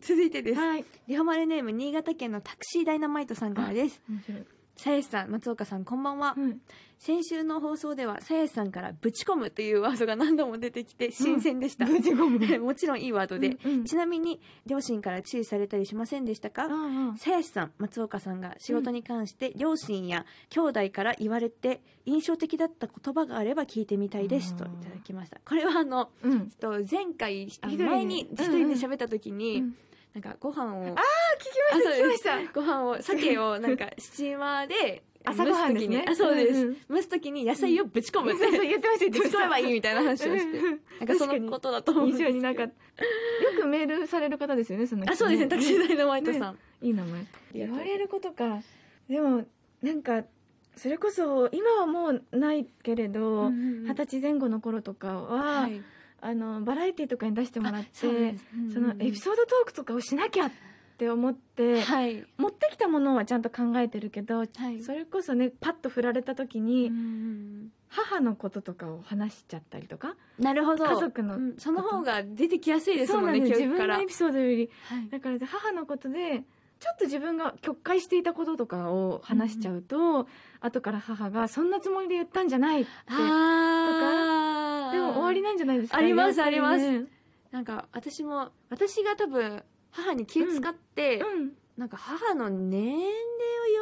続いてです。はい。リホマルネーム、新潟県のタクシーダイナマイトさんからです。面白い。さやしさん、松岡さん、こんばんは。うん。先週の放送では、さやしさんからぶち込むというワードが何度も出てきて、新鮮でした。ぶち込むもちろんいいワードで。うんうんちなみに、両親から注意されたりしませんでしたか？うんうん。さやしさん、松岡さんが仕事に関して両親や兄弟から言われて印象的だった言葉があれば聞いてみたいですといただきました。これはあの、うん。ちょっと前回、前に一人で喋った時に、うんなんかご飯を、あ、聞きました、聞きました。ご飯を、鮭をなんかスチーマーで、朝ごはんですねあ、そうです。うんうん蒸す時に野菜をぶち込むって。そうそう、言ってました、ぶ。ち込めばいいみたいな話をして。うんなんかそのことだと思うになんか、よくメールされる方ですよね、その人あ、そうですね、タクシーダイナマイトさん。ねいい名前。言われることか。でも、なんか、それこそ、今はもうないけれど、うんうんうん二十歳前後の頃とかは、はいあの、バラエティとかに出してもらっあそうんうんうんそのエピソードトークとかをしなきゃって思って、はい。持ってきたものはちゃんと考えてるけど、はい。それこそね、パッと振られた時に、うん母のこととかを話しちゃったりとか、なるほど。家族のうん。その方が出てきやすいですもんね。自分のエピソードより、はい。だから母のことで、ちょっと自分が曲解していたこととかを話しちゃうと、後から母がそんなつもりで言ったんじゃないって、あー。でも終わりなんじゃないです。かありますやっぱりねありなんか、私も、私が多分、母に気を使って、うん。なんか母の年齢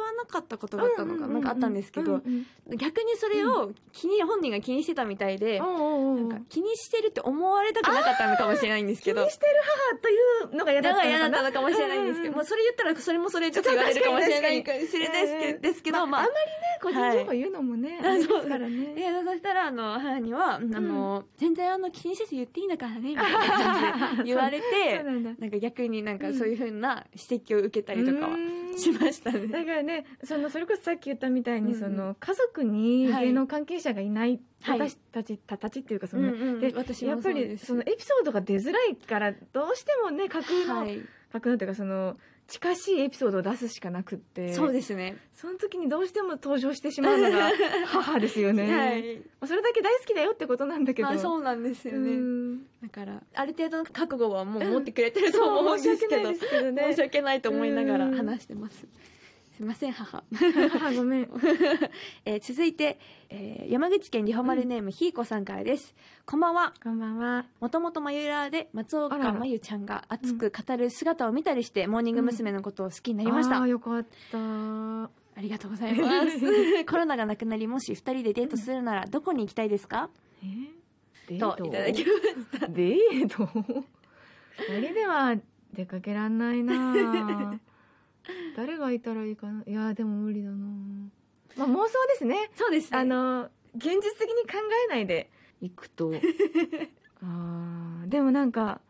をなかったことがあったのか、なんかあったんですけど、逆にそれを気に、本人が気にしてたみたいで、なんか気にしてるって思われたくなかったのかもしれないんですけど。気にしてる母というのが嫌だったのかもしれないんですけど、もうそれ言ったらそれもそれちょっと言われるかもしれない。かもしれないですけど、ですけど、まああんまりね、個人情報言うのもね、あれですからね。そしたら、あの、母には、あの、全然あの、気にせず言っていいんだからね、みたいな感じで言われて、なんか逆になんかそういうふうな指摘を受けたりとかはうんしましただね。からね、その、それこそさっき言ったみたいに、うんその、家族にはい。芸能関係者がいない、はい。私たち、たたちっていうか、その、うんうん。で、私やっぱり、もその、エピソードが出づらいから、どうしてもね、架空の、はい。架空のっていうか、その、近しいエピソードを出すしかなくって、そうですね。その時にどうしても登場してしまうのが、母ですよね。はい。まあそれだけ大好きだよってことなんだけど。まあそうなんですよね。うんだから、ある程度の覚悟はもう持ってくれてると思うんですけど、申し訳ないですけどね申し訳ないと思いながらうん話してます。すいません、母。母ごめん。えー続いて、えー山口県リホマルネームひーこさんからです。こんばんは。こんばんは。もともとまゆらーで松岡あららまゆちゃんが熱く語る姿を見たりして、モーニング娘。のことを好きになりました。ああ、あよかった。りがとうございます。コロナがなくなり、もし二人でデートするなら、どこに行きたいですか？えデと、いただきました。デート？二人では出かけらんないな 誰がいたらいいかな？いや、でも無理だなまあ妄想ですね。そうですね。あ、の、現実的に考えないで行くと。あーでもなんか、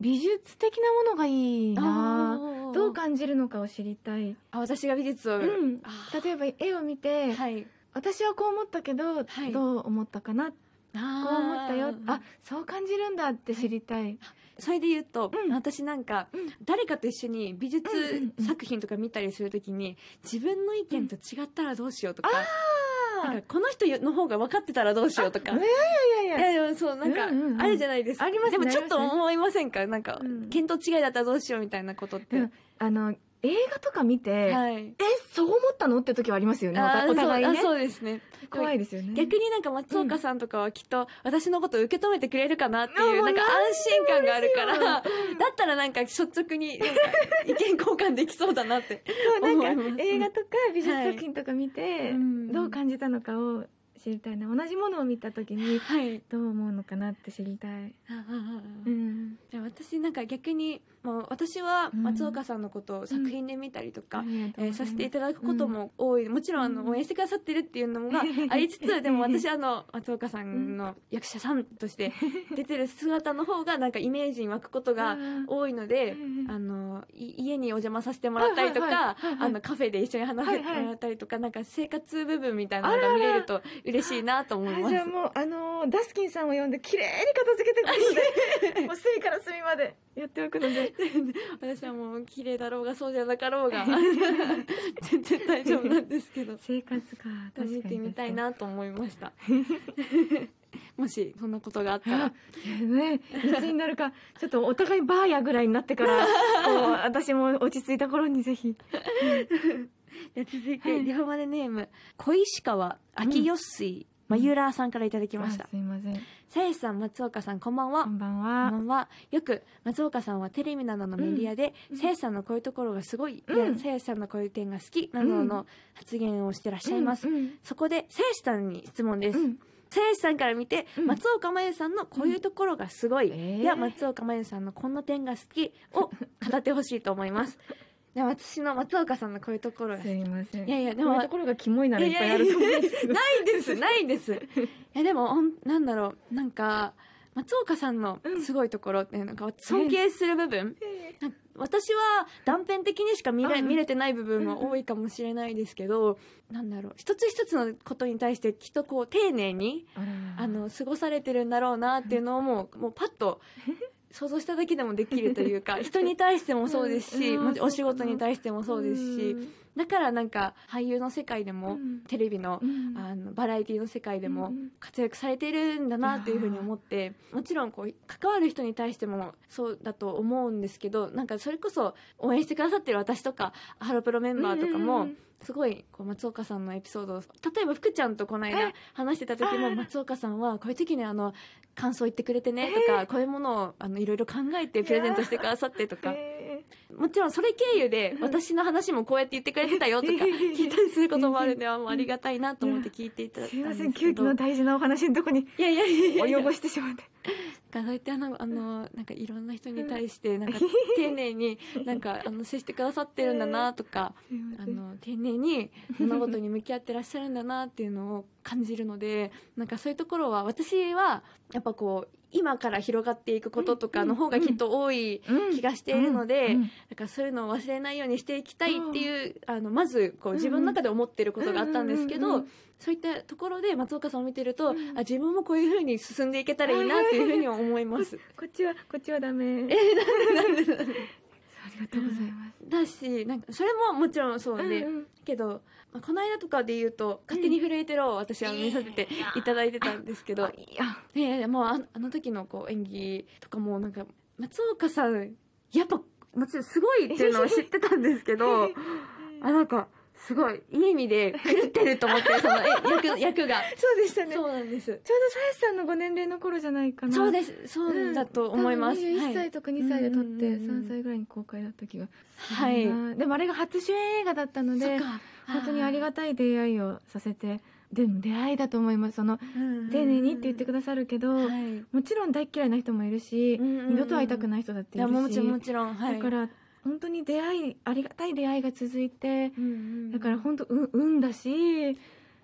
美術的なものがいいなどう感じるのかを知りたい。あ、私が美術を。うんあ。例えば絵を見て、はい。私はこう思ったけど、はいどう思ったかな？こう思ったよ。ああ、そう感じるんだって知りたい。それで言うと、うん私なんか、うん誰かと一緒に美術作品とか見たりするときに、自分の意見と違ったらどうしようとか、なんかこの人の方が分かってたらどうしようとか。いやいやいいやいや。や、でもそう、なんか、あるじゃないですか。ありますねでもちょっと思いませんか？なんか、うん見当違いだったらどうしようみたいなことって。あの、映画とか見て、はい。え、そう思ったの？って時はありますよね。お互いね。そうですね。怖いですよね。逆になんか松岡さんとかはきっと私のことを受け止めてくれるかなっていう、うなんか安心感があるから、だ何ったらなんか率直に意見交換できそうだなってそう、なん。か映画とか美術作品とか見て、うんどう感じたのかを知りたいな。同じものを見た時に、はい。どう思うのかなって知りたい。あああうん。じゃあ私なんか逆に、もう私は松岡さんのことを作品で見たりとか、うございます。えーさせていただくことも多い。もちろんあの、うん。応援してくださってるっていうのもがありつつ、でも 私あの、松岡さんの役者さんとして 出てる姿の方がなんかイメージに湧くことが多いのでう、んあの、い家にお邪魔させてもらったりとはいはいかはいはいはい、あの、カフェで一緒に話してもらったりとか、なんか生活部分みたいなのが見れると嬉しいなと思いますあじゃあ。もう、あのーダスキンさんを呼んで、綺麗に片付けてくるので、もう隅から隅までやっておくので。私はもう綺麗だろうがそうじゃなかろうが、全然大丈夫なんですけど。生活か、確。見てみたい。なと思いました。もしそんなことがあったらね、いつになるか、ちょっとお互いバーやぐらいになってから、こう、私も落ち着いた頃にぜひ。続いて、はい。リハマネネーム小石川秋よっすいまゆらさんからいただきました。あすいません。さやしさん松岡さんこんばんは。こんばんこんばは。んは。よく松岡さんはテレビなどのメディアでうん。さやしさんのこういうところがすごい、うん。さやしさんのこういう点が好きなどの発言をしてらっしゃいます、うんうん。そこでさやしさんに質問です、うん。さやしさんから見て、うん。松岡真優さんのこういうところがすごい、えー。や松岡真優さんのこんな点が好きを語ってほしいと思いますで私の松岡さんのこういうところがすいません。いやいやでもこういうところがキモいならいっぱいあると思うんですけど。ないですないです。いやでもなんだろう。なんか松岡さんのすごいところってなん。か尊敬する部分、なんか私は断片的にしか見れうん。見れてない部分は多いかもしれないですけど、なんだろう。一つ一つのことに対してきっとこう丁寧にあの過ごされてるんだろうなっていうのをもうもうパッと想像しただけでもできるというか 人に対してもそうですし、うんお仕事に対してもそうですし、うんだからなんか俳優の世界でも、うん。テレビのうん。あのバラエティの世界でもうん活躍されているんだなっていうふうに思ってもちろんこう関わる人に対してもそうだと思うんですけどなんかそれこそ応援してくださってる私とかハロプロメンバーとかもうんすごいこう松岡さんのエピソードを例えば福ちゃんとこの間え？話してた時も松岡さんはこういう時にあの感想言ってくれてねとかこういうものをあのいろいろ考えてプレゼントしてくださってとか。へもちろんそれ経由で私の話もこうやって言ってくれてたよとか 聞いたりすることもあるんであありがたいなと思って聞いていただいたんーすいません、ですけど急遽の大事なお話のとこに。いやいやいやいや。及ぼしてしまって。そうやってあのあのなんかいろんな人に対してなんか丁寧に なんかあの接してくださってるんだなとか。あの丁寧に物事に向き合ってらっしゃるんだなっていうのを感じるのでなんかそういうところは私はやっぱこう今から広がっていくこととかの方がきっと多い気がしているので、だからそういうのを忘れないようにしていきたいっていう、あのまずこう自分の中で思ってることがあったんですけど、そういったところで松岡さんを見てると、うん。あ自分もこういうふうに進んでいけたらいいなっていうふうに思います。こっちはこっちはダメ。えなんでなんでありがとうございます。だしなんかそれももちろんそうで、うんうん。けど、まあこの間とかで言うと「勝手に震えてろ」を私は見させていただいてたんですけど、あいや、いやもうあのあの時のこう演技とかもなんか松岡さんやっぱもちろんすごいっていうのは 知ってたんですけど あなんかすごいいい意味で狂ってると思って そのえ役役が。そうでしたね。ちょうそうなんです。どさやしさんのご年齢の頃じゃないかな。そうです。そうだと思います、多分21はい。歳とか2歳で撮ってうんうんうん3歳ぐらいに公開だった気がはい。でもあれが初主演映画だったので本当にありがたい出会いをさせてでも出会いだと思います。その丁寧にって言ってくださるけど、はい。もちろん大っ嫌いな人もいるし、うんうんうん二度と会いたくない人だっていいるし。やもちろんもちろん。はい。だから本当に出会いありがたい出会いが続いてうんうんだから本当う運だし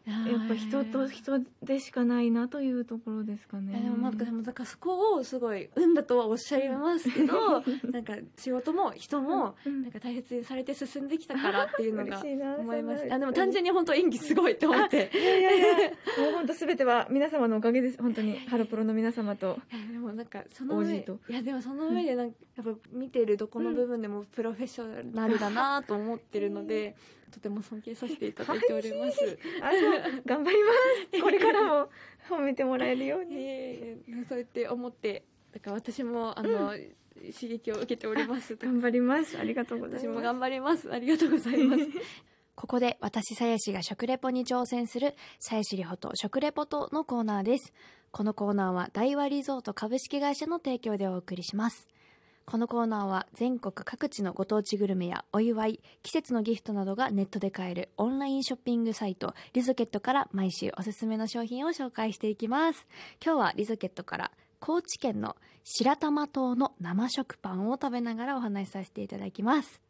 ややっぱ人と人でしかないなというところですかいね。やでもなんかでもだからそこをすごい運だとはおっしゃいますけどなんか仕事も人もうん。なんか大切にされて進んできたからっていうのが思います。あでも単純に本当演技すごいって思って。いやいやいや。もう本当すべては皆様のおかげです。本当にハロプロの皆様と。でもなんかその上いやでもその上でなんかやっぱ見てるどこの部分でもプロフェッショナルだなと思ってるのでとても尊敬させていただいております。頑張りますこれからも褒めてもらえるよういにえいえそうやって思ってだから私もあの、刺激を受けております。頑張りますありがとうございます私も頑張ります。ありがとうございます。ここで私さやしが食レポに挑戦するさやしりほと食レポとのコーナーです。このコーナーは大和リゾート株式会社の提供でお送りします。このコーナーは全国各地のご当地グルメやお祝い、季節のギフトなどがネットで買えるオンラインショッピングサイトリゾケットから毎週おすすめの商品を紹介していきます。今日はリゾケットから高知県の白玉島の生食パンを食べながらお話しさせていただきます。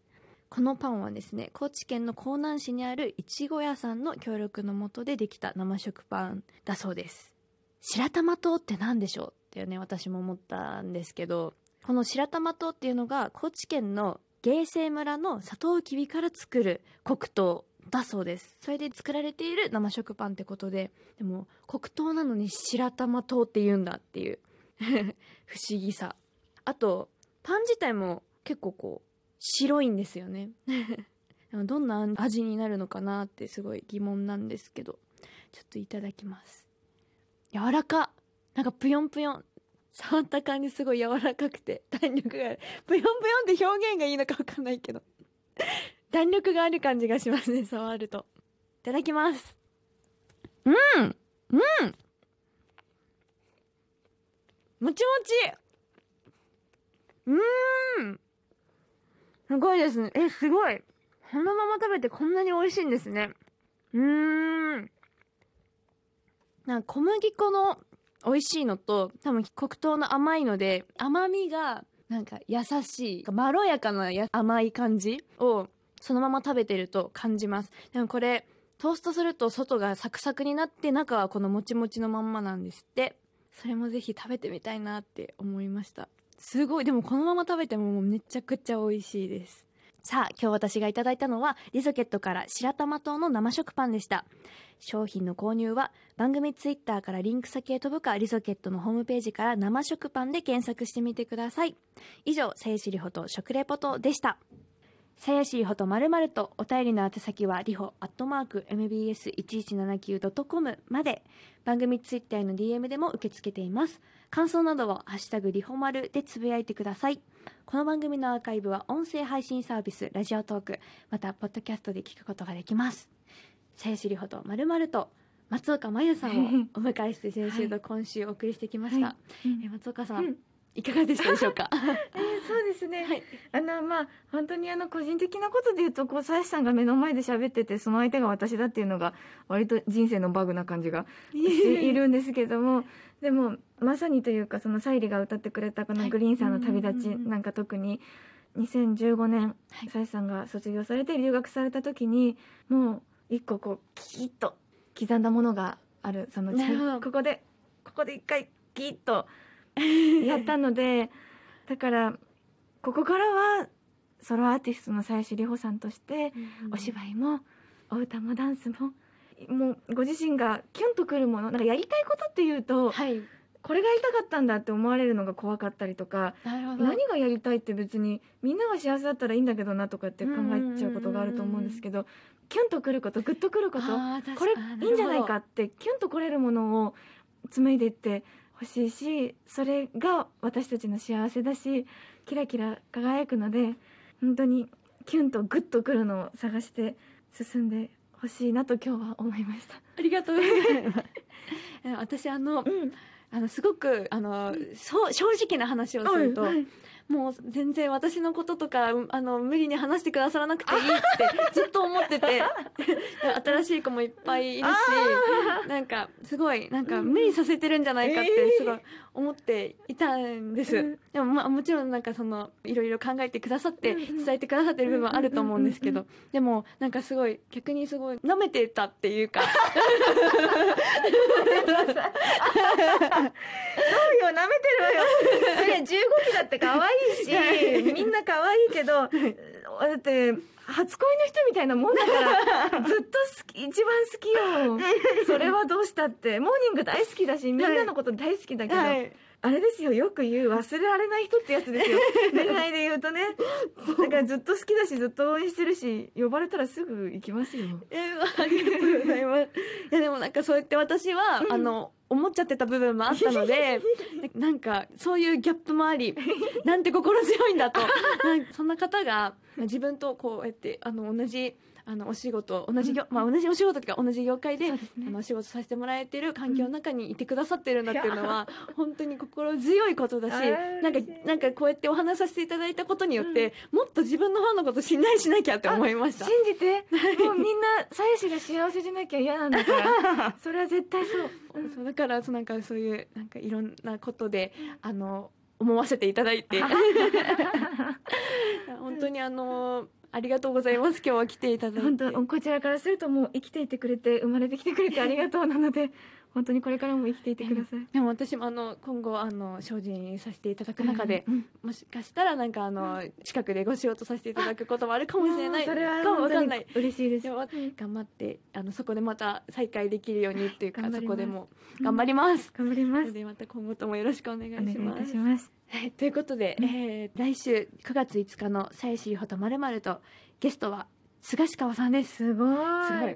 このパンはですね、高知県の江南市にあるいちご屋さんの協力のもとでできた生食パンだそうです。白玉島って何でしょう？ってね、私も思ったんですけど、この白玉島っていうのが高知県の芸西村のサトウキビから作る黒糖だそうです。それで作られている生食パンってことで、でも黒糖なのに白玉糖って言うんだっていう 不思議さ。あと、パン自体も結構こう、白いんですよね。どんな味になるのかなってすごい疑問なんですけど、ちょっといただきます。柔らかなんかぷよんぷよん触った感じすごい柔らかくて 弾力がある。ぷよんぷよんって表現がいいのかわかんないけど。弾力がある感じがしますね触ると。いただきます。うんうん。もちもち。うーん。すごいですね。えすごい。このまま食べてこんなに美味しいんですね。うーん。なんか小麦粉の美味しいのと多分黒糖の甘いので甘みがなんか優しいまろやかな甘い感じをそのまま食べてると感じます。でもこれトーストすると外がサクサクになって中はこのもちもちのまんまなんですって。それもぜひ食べてみたいなって思いました。すごい。でもこのまま食べてももうめちゃくちゃ美味しいです。さあ今日私がいただいたのはリゾケットから白玉糖の生食パンでした。商品の購入は番組ツイッターからリンク先へ飛ぶかリゾケットのホームページから生食パンで検索してみてください。以上さゆしりほと食レポとでした。さやしりほとまるまるとお便りの宛先はりほアットマーク mbs1179.com まで。番組ツイッターへの DM でも受け付けています。感想などはハッシュタグりほまるでつぶやいてください。この番組のアーカイブは音声配信サービスラジオトークまたポッドキャストで聞くことができます。さやしりほとまるまると松岡真優さんをお迎えして先週と今週お送りしてきました、はい。うん。え松岡さん、うんいかがでしたでしょうか？えーそうですね、はい。あのまあ本当にあの個人的なことで言うとこうさやしさんが目の前で喋っててその相手が私だっていうのが割と人生のバグな感じがしているんですけどもでも まさにというかその沙莉が歌ってくれたこのはい「グリーンさんの旅立ち」なんか特に2015年はい。さやしさんが卒業されて留学された時にもう一個こうキーッと刻んだものがあるそのここでここで一回キーッと やったのでだからここからはソロアーティストの鞘師里穂さんとしてお芝居もお歌もダンスももうご自身がキュンとくるものなんかやりたいことっていうとはい。これがやりたかったんだって思われるのが怖かったりとかなるほど。何がやりたいって別にみんなが幸せだったらいいんだけどなとかって考えちゃうことがあると思うんですけどキュンとくることグッとくることこれいいんじゃないるかってキュンとこれるものを紡いでいってほしいしそれが私たちの幸せだしキラキラ輝くので本当にキュンとグッとくるのを探して進んでほしいなと今日は思いました。ありがとう。ございますえ私あのうん、あのすごくあのそう正直な話をすると、はいもう全然私のこととかうんあの無理に話してくださらなくていいってずっと思ってて。新しい子もいっぱいいるしなんかすごいなんかうん。無理させてるんじゃないかっえーてすごい思っていたんです、うん。でもまあもちろんなんかそのいろいろ考えてくださって伝えてくださってる部分はあると思うんですけうんどでもなんかすごい逆にすごい舐めてたっていうか。そうよ舐めてるわよ15期だって可愛いしみんな可愛いけどだって初恋の人みたいなもんだからずっと好き一番好きよ。それはどうしたって。モーニング大好きだしみんなのこと大好きだけど、はいあれですよ。よく言う忘れられない人ってやつですよ。恋愛で言うとね。だからずっと好きだしずっと応援してるし呼ばれたらすぐ行きますよ。えーありがとうございます。いやでもなんかそうやって私は、あの思っちゃってた部分もあったので なんかそういうギャップもあり なんて心強いんだと。そんな方がまあ自分とこうやってあの同じあのお仕事同じ業、まあ同じお仕事とか同じ業界でね。あのお仕事させてもらえてる環境の中にいてくださってるんだっていうのは本当に心強いことだし なんかなんかこうやってお話しさせていただいたことによって、もっと自分のファンのこと信頼しなきゃって思いました。信じて。もうみんな鞘師が幸せじゃなきゃ嫌なんだから。それは絶対そう。そうだからそうなんかそういうなんかいろんなことであの思わせていただいて。本当にあのありがとうございます。今日は来ていただいて。本当こちらからするともう生きていてくれて生まれてきてくれてありがとうなので本当にこれからも生きていてください。でも私もあの今後あの精進させていただく中で、うんもしかしたらなんかあの近くでご仕事させていただくこともあるかもしれない。それはかもわかんない。嬉しいです。でも頑張ってあのそこでまた再会できるようにっていうか、そこでも頑張ります、頑張ります。のでまた今後ともよろしくお願いお願いいしますたします。はい、ということで、うん。えー来週9月5日の「さやしりほとまるまるとゲストは菅氏川さんです。すごい。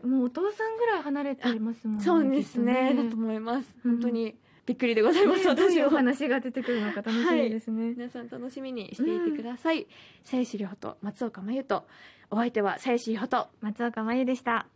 もうお父さんぐらい離れていますもんそうですね。だと思います。うん。本当にびっくりでございます、ねどういうお話が出てくるのか楽しみですね、皆さん楽しみにしていてください、さやしりほと松岡真優と。お相手はさやしりほと松岡真優でした